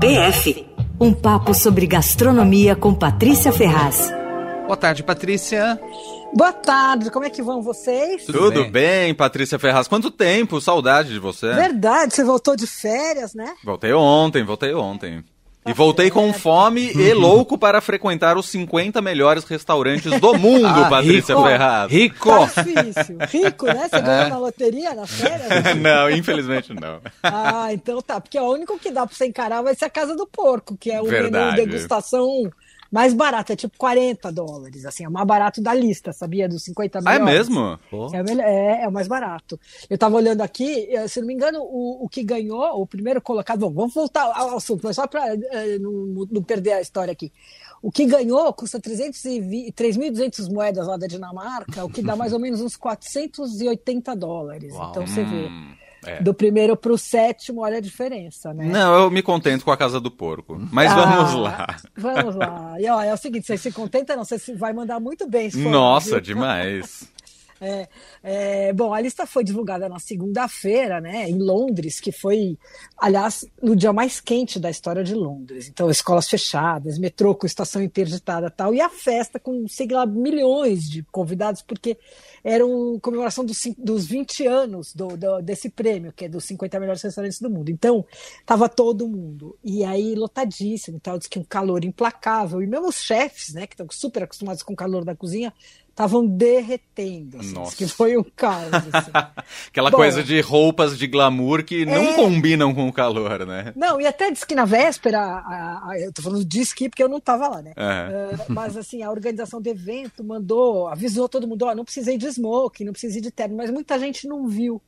PF um papo sobre gastronomia com Patrícia Ferraz. Boa tarde, Patrícia. Boa tarde, como é que vão vocês? Tudo, Tudo bem? bem? Patrícia Ferraz. Quanto tempo? Saudade de você. Verdade, você voltou de férias, né? Voltei ontem, voltei ontem. E voltei com fome e louco para frequentar os 50 melhores restaurantes do mundo, ah, Patrícia rico, Ferraz. Rico! Tá difícil. Rico, né? Você ganhou é. na loteria, na férias? não, infelizmente não. Ah, então tá. Porque o único que dá para você encarar vai ser a Casa do Porco, que é o Verdade. menu degustação mais barato, é tipo 40 dólares, assim, é o mais barato da lista, sabia? Dos 50 melhores. Ah, é mesmo? É, é, é, o mais barato. Eu tava olhando aqui, se não me engano, o, o que ganhou, o primeiro colocado, bom, vamos voltar ao assunto, mas só para é, não, não perder a história aqui. O que ganhou custa 3.200 moedas lá da Dinamarca, o que dá mais ou menos uns 480 dólares. Uau. Então você vê. É. Do primeiro para o sétimo, olha a diferença, né? Não, eu me contento com a Casa do Porco. Mas ah, vamos lá. Vamos lá. E ó, é o seguinte, você se contenta não, você vai mandar muito bem. Nossa, viu? demais. É, é, bom, a lista foi divulgada na segunda-feira, né, em Londres, que foi, aliás, no dia mais quente da história de Londres. Então, escolas fechadas, metrô com estação interditada tal, e a festa com, sei lá, milhões de convidados, porque era uma comemoração dos, dos 20 anos do, do, desse prêmio, que é dos 50 melhores restaurantes do mundo. Então, tava todo mundo. E aí, lotadíssimo tal, diz que um calor implacável. E mesmo os chefes, né, que estão super acostumados com o calor da cozinha, estavam derretendo. Assim, Nossa. Que foi um caos. Assim. Aquela Bom, coisa de roupas de glamour que não é... combinam com o calor, né? Não, e até disse que na véspera, a, a, eu tô falando de esqui porque eu não estava lá, né? Uhum. Uh, mas assim, a organização do evento mandou, avisou todo mundo, ó, oh, não precisei de smoke, não precisei de terno, mas muita gente não viu.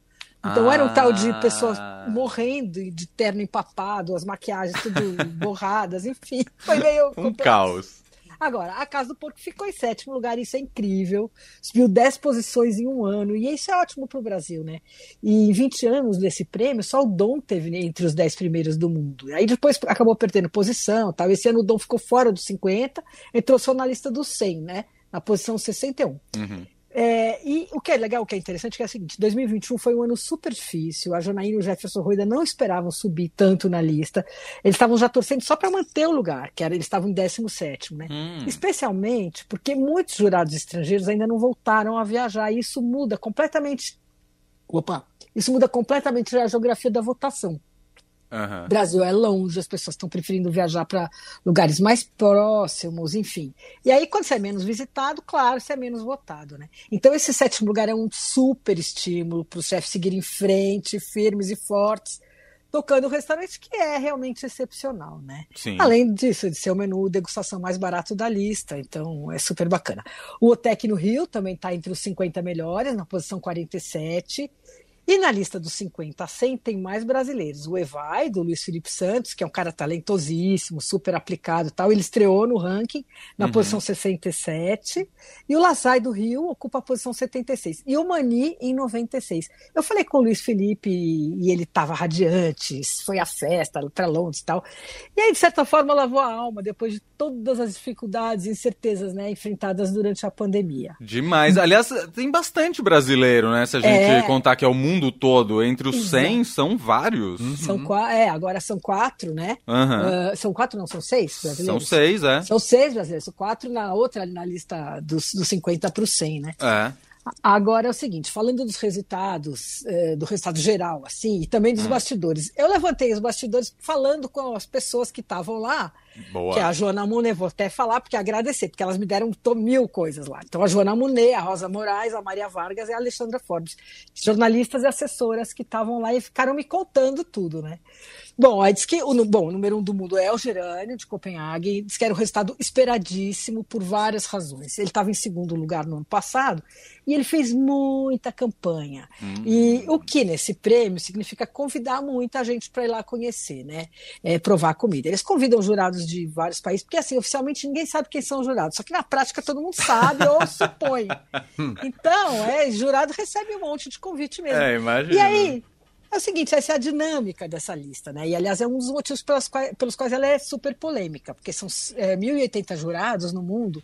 Então ah. era um tal de pessoas ah. morrendo de terno empapado, as maquiagens tudo borradas, enfim. Foi meio. Um caos. Agora, a Casa do Porco ficou em sétimo lugar, isso é incrível. Subiu 10 posições em um ano, e isso é ótimo para o Brasil, né? E em 20 anos desse prêmio, só o Dom teve entre os 10 primeiros do mundo. Aí depois acabou perdendo posição, tal. Esse ano o Dom ficou fora dos 50, entrou só na lista dos 100, né? Na posição 61. Uhum. É, e o que é legal, o que é interessante, é, é o seguinte: 2021 foi um ano super difícil. A Janaína e o Jefferson Ruida não esperavam subir tanto na lista. Eles estavam já torcendo só para manter o lugar, que era, eles estavam em 17, né? Hum. Especialmente porque muitos jurados estrangeiros ainda não voltaram a viajar. E isso muda completamente. Opa! Isso muda completamente a geografia da votação. Uhum. Brasil é longe, as pessoas estão preferindo viajar para lugares mais próximos, enfim. E aí, quando você é menos visitado, claro, você é menos votado, né? Então, esse sétimo lugar é um super estímulo para os chefes seguirem em frente, firmes e fortes, tocando o restaurante, que é realmente excepcional, né? Sim. Além disso, de ser o menu degustação mais barato da lista, então é super bacana. O Otec no Rio também está entre os 50 melhores, na posição 47. E na lista dos 50 a 100 tem mais brasileiros. O Evai, do Luiz Felipe Santos, que é um cara talentosíssimo, super aplicado e tal. Ele estreou no ranking na uhum. posição 67. E o Lazai do Rio ocupa a posição 76. E o Mani em 96. Eu falei com o Luiz Felipe e ele estava radiante, foi a festa para Londres e tal. E aí, de certa forma, lavou a alma depois de todas as dificuldades e incertezas né, enfrentadas durante a pandemia. Demais. Aliás, tem bastante brasileiro, né? Se a gente é... contar que é o mundo mundo todo, entre os Exato. 100, são vários. Uhum. São quatro, é, agora são quatro, né? Uhum. Uh, são quatro, não, são seis brasileiros? São seis, é. São seis brasileiros, são quatro na outra, na lista dos, dos 50 para o 100, né? É. Agora é o seguinte, falando dos resultados, eh, do resultado geral, assim, e também dos hum. bastidores. Eu levantei os bastidores falando com as pessoas que estavam lá, Boa. que é a Joana Monet, vou até falar, porque agradecer, porque elas me deram mil coisas lá. Então, a Joana Monet, a Rosa Moraes, a Maria Vargas e a Alexandra Forbes, jornalistas e assessoras que estavam lá e ficaram me contando tudo, né? Bom, aí diz que o, bom, o número um do mundo é o Gerânio, de Copenhague, diz que era um resultado esperadíssimo por várias razões. Ele estava em segundo lugar no ano passado e ele fez muita campanha. Hum. E o que nesse prêmio significa convidar muita gente para ir lá conhecer, né? É, provar a comida. Eles convidam jurados de vários países, porque assim, oficialmente ninguém sabe quem são os jurados, só que na prática todo mundo sabe ou supõe. Então, é, jurado recebe um monte de convite mesmo. É, imagina. E aí, é o seguinte, essa é a dinâmica dessa lista, né? E, aliás, é um dos motivos pelos quais, pelos quais ela é super polêmica, porque são é, 1.080 jurados no mundo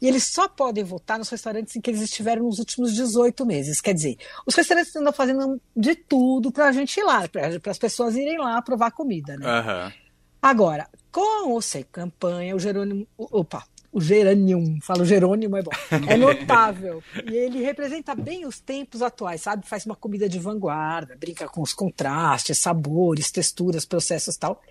e eles só podem votar nos restaurantes em que eles estiveram nos últimos 18 meses. Quer dizer, os restaurantes estão fazendo de tudo para a gente ir lá, para as pessoas irem lá provar comida, né? Uhum. Agora, com ou sem campanha, o Jerônimo. Opa, o Geranium, falo Jerônimo, é bom. É notável. e ele representa bem os tempos atuais, sabe? Faz uma comida de vanguarda, brinca com os contrastes, sabores, texturas, processos e tal.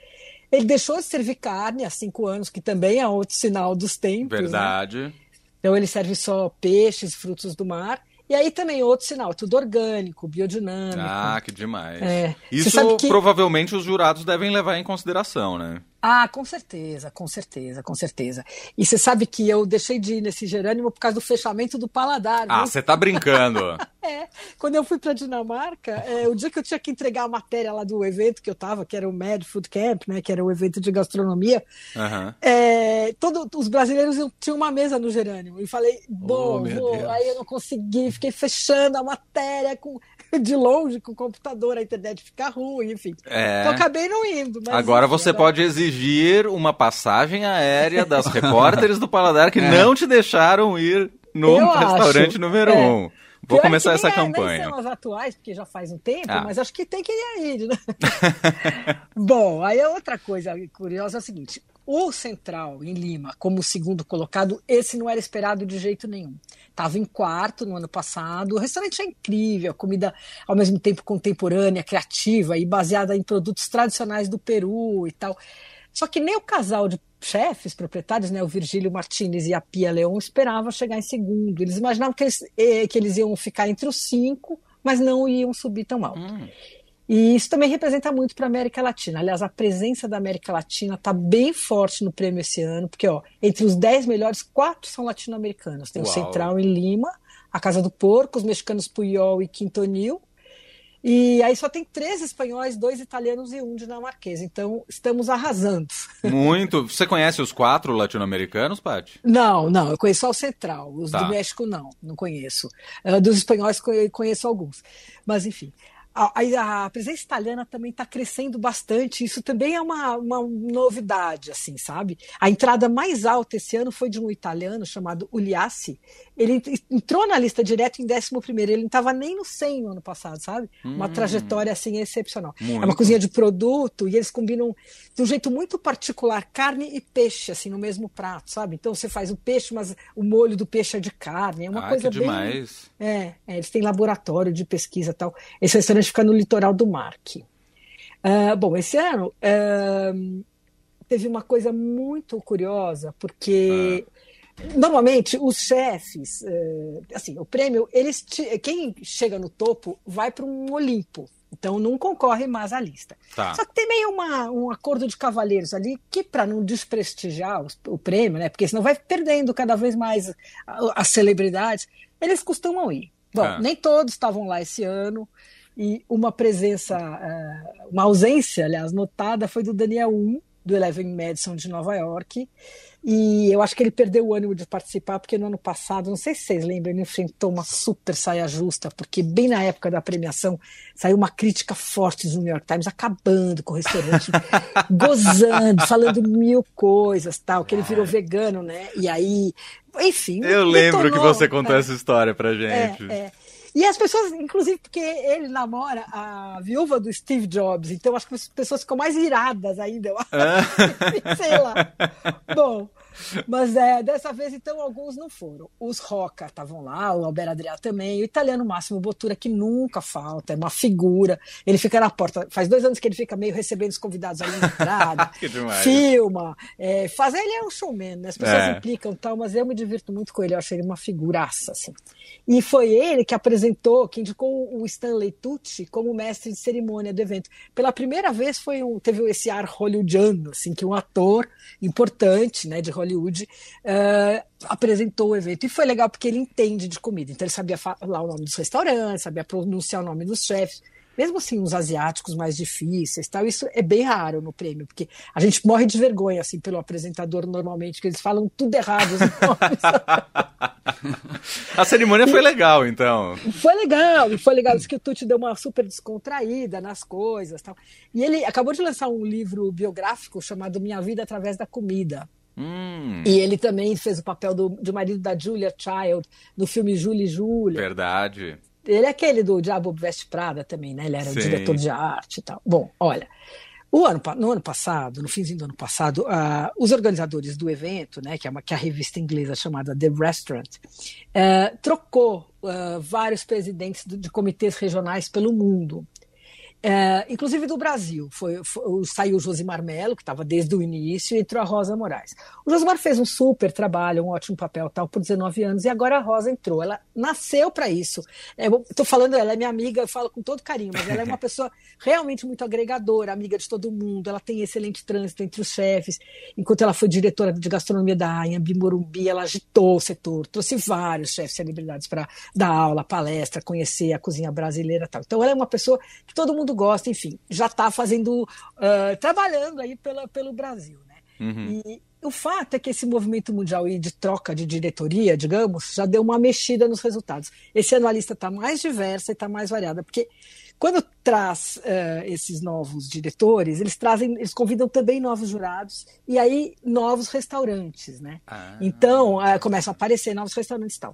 Ele deixou de servir carne há cinco anos, que também é outro sinal dos tempos. Né? Verdade. Né? Então ele serve só peixes, frutos do mar. E aí também outro sinal, tudo orgânico, biodinâmico. Ah, que demais. É. Isso que... provavelmente os jurados devem levar em consideração, né? Ah, com certeza, com certeza, com certeza. E você sabe que eu deixei de ir nesse Jerônimo por causa do fechamento do paladar. Ah, você tá brincando. é. Quando eu fui para Dinamarca, é, o dia que eu tinha que entregar a matéria lá do evento que eu tava, que era o Mad Food Camp, né, que era o evento de gastronomia, uhum. é, todos os brasileiros tinham uma mesa no Jerônimo. E falei, bom, oh, vou. aí eu não consegui, fiquei fechando a matéria com de longe com o computador, a internet fica ruim, enfim. É. Então acabei não indo. Agora enfim, você pode exigir uma passagem aérea das repórteres do Paladar que é. não te deixaram ir no eu restaurante acho. número é. um. Vou Pior começar essa é, campanha. Nem são as atuais, porque já faz um tempo, ah. mas acho que tem que ir, né? Bom, aí a outra coisa curiosa é o seguinte: o Central, em Lima, como segundo colocado, esse não era esperado de jeito nenhum. Estava em quarto no ano passado. O restaurante é incrível, comida ao mesmo tempo contemporânea, criativa e baseada em produtos tradicionais do Peru e tal. Só que nem o casal de chefes, proprietários, né, o Virgílio Martinez e a Pia Leon, esperava chegar em segundo. Eles imaginavam que eles, eh, que eles iam ficar entre os cinco, mas não iam subir tão alto. Hum. E isso também representa muito para a América Latina. Aliás, a presença da América Latina está bem forte no prêmio esse ano, porque ó, entre os dez melhores, quatro são latino-americanos. Tem Uau. o Central em Lima, a Casa do Porco, os mexicanos Puyol e Quintonil. E aí só tem três espanhóis, dois italianos e um dinamarquês. Então, estamos arrasando. Muito. Você conhece os quatro latino-americanos, Paty? Não, não. Eu conheço só o Central. Os tá. do México, não. Não conheço. Uh, dos espanhóis, conheço alguns. Mas, enfim a, a presença italiana também está crescendo bastante. Isso também é uma, uma novidade, assim, sabe? A entrada mais alta esse ano foi de um italiano chamado Uliassi. Ele entrou na lista direto em 11 primeiro. Ele não estava nem no 100 no ano passado, sabe? Uma hum. trajetória assim excepcional. Muito. É uma cozinha de produto e eles combinam de um jeito muito particular carne e peixe assim no mesmo prato, sabe? Então você faz o peixe, mas o molho do peixe é de carne. É uma ah, coisa que bem. Demais. É, é, eles têm laboratório de pesquisa e tal. Esse restaurante fica no litoral do Marque. Uh, bom, esse ano uh, teve uma coisa muito curiosa, porque ah. normalmente os chefes, uh, assim, o prêmio, eles quem chega no topo vai para um Olimpo. Então não concorre mais à lista. Tá. Só que tem meio uma, um acordo de cavalheiros ali que, para não desprestigiar o, o, prêmio, né? Porque senão vai perdendo cada vez mais as celebridades, eles costumam ir. Bom, ah. nem todos estavam lá esse ano e uma presença, é, uma ausência, aliás, notada foi do Daniel Um, do Eleven Madison de Nova York. E eu acho que ele perdeu o ânimo de participar, porque no ano passado, não sei se vocês lembram, ele enfrentou uma super saia justa, porque bem na época da premiação saiu uma crítica forte do New York Times, acabando com o restaurante, gozando, falando mil coisas, tal, que ele virou vegano, né? E aí, enfim. Eu lembro que você contou é, essa história pra gente. É, é. E as pessoas, inclusive, porque ele namora a viúva do Steve Jobs, então acho que as pessoas ficam mais iradas ainda. Ah. Sei lá. Bom, mas é, dessa vez, então, alguns não foram. Os Roca estavam lá, o Albert Adrià também, o italiano Máximo Bottura, que nunca falta, é uma figura. Ele fica na porta, faz dois anos que ele fica meio recebendo os convidados ali na entrada, filma, é, faz, ele é um showman, né? As pessoas é. implicam tal, mas eu me divirto muito com ele, eu acho ele uma figuraça, assim. E foi ele que apresentou, que indicou o Stanley Tucci como mestre de cerimônia do evento. Pela primeira vez foi um, teve esse ar hollywoodiano, assim, que um ator importante, né, de Hollywood Hollywood, uh, apresentou o evento. E foi legal porque ele entende de comida. Então ele sabia falar o nome dos restaurantes, sabia pronunciar o nome dos chefes. Mesmo assim, os asiáticos mais difíceis, tal, isso é bem raro no prêmio, porque a gente morre de vergonha assim pelo apresentador normalmente, que eles falam tudo errado. a cerimônia foi legal, então. Foi legal, e foi legal. Isso que o Tuti deu uma super descontraída nas coisas. Tal. E ele acabou de lançar um livro biográfico chamado Minha Vida Através da Comida. Hum. E ele também fez o papel do, do marido da Julia Child no filme Julie e Julia. Verdade. Ele é aquele do Diabo Veste Prada também, né? Ele era Sim. o diretor de arte e tal. Bom, olha, O ano, no ano passado, no finzinho do ano passado, uh, os organizadores do evento, né, que é, uma, que é a revista inglesa chamada The Restaurant, uh, trocou uh, vários presidentes de, de comitês regionais pelo mundo. É, inclusive do Brasil. Foi, foi, saiu o Josimar Melo, que estava desde o início, e entrou a Rosa Moraes. O Josimar fez um super trabalho, um ótimo papel tal, por 19 anos, e agora a Rosa entrou. Ela nasceu para isso. Estou é, falando, ela é minha amiga, eu falo com todo carinho, mas ela é uma pessoa realmente muito agregadora, amiga de todo mundo. Ela tem excelente trânsito entre os chefes. Enquanto ela foi diretora de gastronomia da Anhembi Morumbi, ela agitou o setor, trouxe vários chefes celebridades para dar aula, palestra, conhecer a cozinha brasileira tal. Então ela é uma pessoa que todo mundo gosta, enfim, já está fazendo, uh, trabalhando aí pela, pelo Brasil. Né? Uhum. E o fato é que esse movimento mundial de troca de diretoria, digamos, já deu uma mexida nos resultados. Esse ano a lista está mais diversa e está mais variada, porque quando traz uh, esses novos diretores, eles trazem, eles convidam também novos jurados e aí novos restaurantes, né? Ah. Então uh, começam a aparecer novos restaurantes e tal.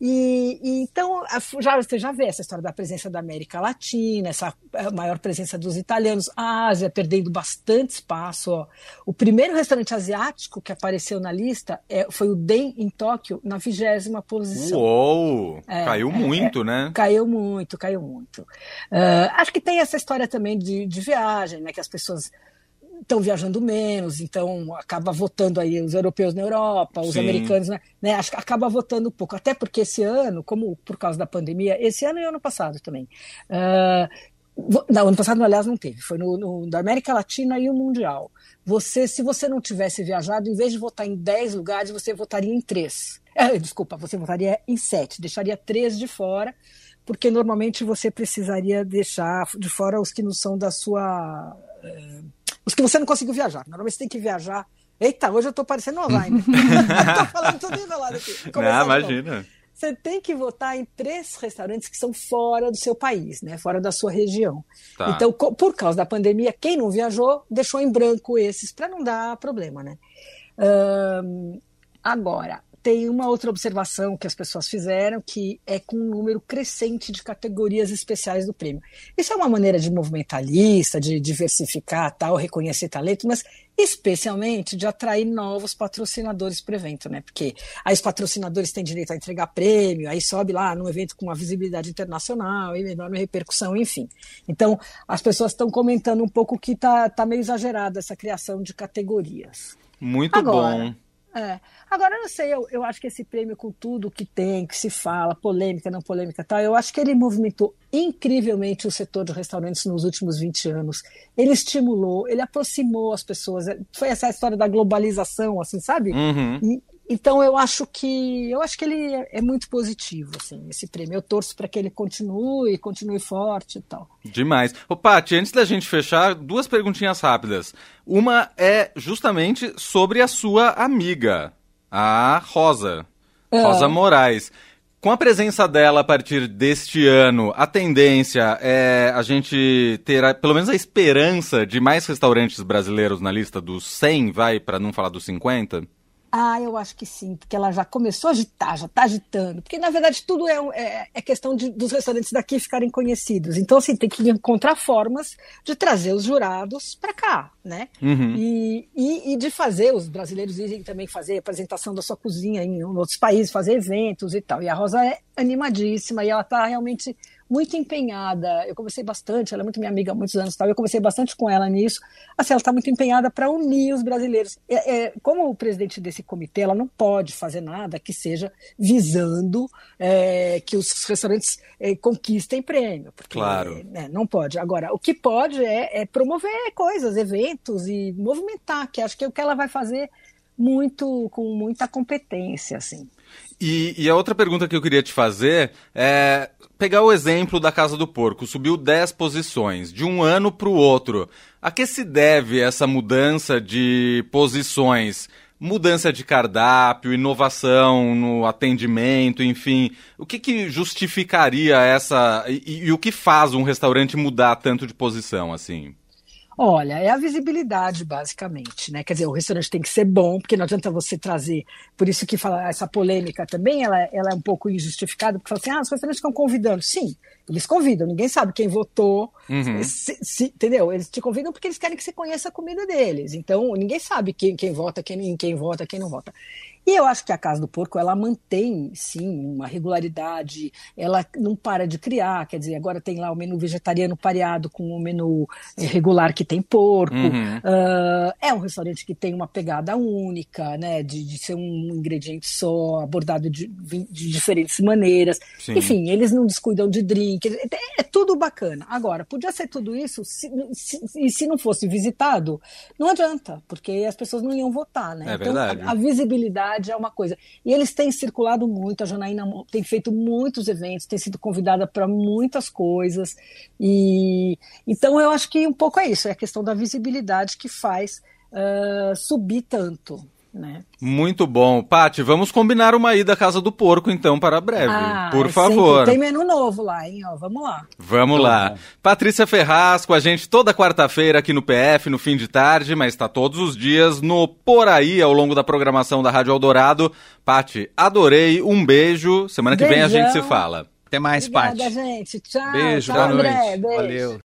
E, e, então, já, você já vê essa história da presença da América Latina, essa maior presença dos italianos, a Ásia perdendo bastante espaço. Ó. O primeiro restaurante asiático que apareceu na lista é, foi o Den, em Tóquio, na vigésima posição. Uou! É, caiu é, muito, é, né? Caiu muito, caiu muito. Uh, acho que tem essa história também de, de viagem, né? Que as pessoas estão viajando menos, então acaba votando aí os europeus na Europa, os Sim. americanos, né, né? Acho que acaba votando um pouco. Até porque esse ano, como por causa da pandemia, esse ano e ano passado também. Uh, não, ano passado, aliás, não teve. Foi no, no, da América Latina e o Mundial. Você, se você não tivesse viajado, em vez de votar em 10 lugares, você votaria em 3. É, desculpa, você votaria em 7, deixaria 3 de fora, porque normalmente você precisaria deixar de fora os que não são da sua. Uh, os que você não conseguiu viajar. Normalmente você tem que viajar. Eita, hoje eu estou parecendo online. Estou falando tudo enrolado aqui. Não, imagina. Você tem que votar em três restaurantes que são fora do seu país, né? fora da sua região. Tá. Então, por causa da pandemia, quem não viajou deixou em branco esses para não dar problema. Né? Um, agora, tem uma outra observação que as pessoas fizeram, que é com um número crescente de categorias especiais do prêmio. Isso é uma maneira de movimentar a lista, de diversificar tal, reconhecer talento, mas especialmente de atrair novos patrocinadores para o evento, né? Porque aí os patrocinadores têm direito a entregar prêmio, aí sobe lá num evento com uma visibilidade internacional e enorme repercussão, enfim. Então, as pessoas estão comentando um pouco que está tá meio exagerada essa criação de categorias. Muito Agora, bom. É. Agora, eu não sei, eu, eu acho que esse prêmio, com tudo que tem, que se fala, polêmica, não polêmica tal, eu acho que ele movimentou incrivelmente o setor de restaurantes nos últimos 20 anos. Ele estimulou, ele aproximou as pessoas. Foi essa história da globalização, assim, sabe? Uhum. E, então eu acho que eu acho que ele é, é muito positivo, assim, esse prêmio. Eu torço para que ele continue, continue forte e tal. Demais. Ô, Paty, antes da gente fechar, duas perguntinhas rápidas. Uma é justamente sobre a sua amiga, a Rosa. É. Rosa Moraes. Com a presença dela a partir deste ano, a tendência é a gente ter a, pelo menos a esperança de mais restaurantes brasileiros na lista dos 100, vai, para não falar dos 50? Ah, eu acho que sim, porque ela já começou a agitar, já está agitando. Porque, na verdade, tudo é, é, é questão de, dos restaurantes daqui ficarem conhecidos. Então, assim, tem que encontrar formas de trazer os jurados para cá, né? Uhum. E, e, e, de fazer, os brasileiros irem também fazer apresentação da sua cozinha em outros países, fazer eventos e tal. E a Rosa é animadíssima e ela está realmente muito empenhada. Eu conversei bastante, ela é muito minha amiga há muitos anos, tal. eu conversei bastante com ela nisso. Assim, ela está muito empenhada para unir os brasileiros. É, é, como o presidente desse comitê, ela não pode fazer nada que seja visando é, que os restaurantes é, conquistem prêmio. Porque, claro. Né, não pode. Agora, o que pode é, é promover coisas, eventos e movimentar, que acho que é o que ela vai fazer muito com muita competência, assim. E, e, a outra pergunta que eu queria te fazer é pegar o exemplo da Casa do Porco. Subiu 10 posições, de um ano para o outro. A que se deve essa mudança de posições? Mudança de cardápio, inovação no atendimento, enfim. O que, que justificaria essa. E, e o que faz um restaurante mudar tanto de posição assim? Olha, é a visibilidade, basicamente, né? Quer dizer, o restaurante tem que ser bom, porque não adianta você trazer. Por isso que fala, essa polêmica também, ela, ela é um pouco injustificada, porque fala assim, ah, os restaurantes estão convidando. Sim, Eles convidam, ninguém sabe quem votou, uhum. se, se, entendeu? Eles te convidam porque eles querem que você conheça a comida deles. Então, ninguém sabe quem, quem vota, quem, quem vota, quem não vota. E eu acho que a Casa do Porco ela mantém, sim, uma regularidade, ela não para de criar, quer dizer, agora tem lá o menu vegetariano pareado com o menu eh, regular que tem porco. Uhum. Uh, é um restaurante que tem uma pegada única, né, de, de ser um ingrediente só, abordado de, de diferentes maneiras. Sim. Enfim, eles não descuidam de drink, é, é, tudo bacana. Agora, podia ser tudo isso se, se, e se não fosse visitado, não adianta, porque as pessoas não iam votar, né? É então, verdade. a, a visibilidade é uma coisa. E eles têm circulado muito, a Janaína tem feito muitos eventos, tem sido convidada para muitas coisas. E então eu acho que um pouco é isso, é a questão da visibilidade que faz uh, subir tanto. Né? Muito bom. Pati, vamos combinar uma ida à Casa do Porco, então, para breve. Ah, por favor. Tem menu novo lá, hein? Ó, vamos lá. Vamos lá. Patrícia Ferraz com a gente toda quarta-feira aqui no PF, no fim de tarde, mas está todos os dias no Por Aí, ao longo da programação da Rádio Eldorado. Pati, adorei. Um beijo. Semana que Beijão. vem a gente se fala. Até mais, Obrigada, Pati. gente. Tchau. Beijo, Tchau, boa André. noite. Beijo. Valeu.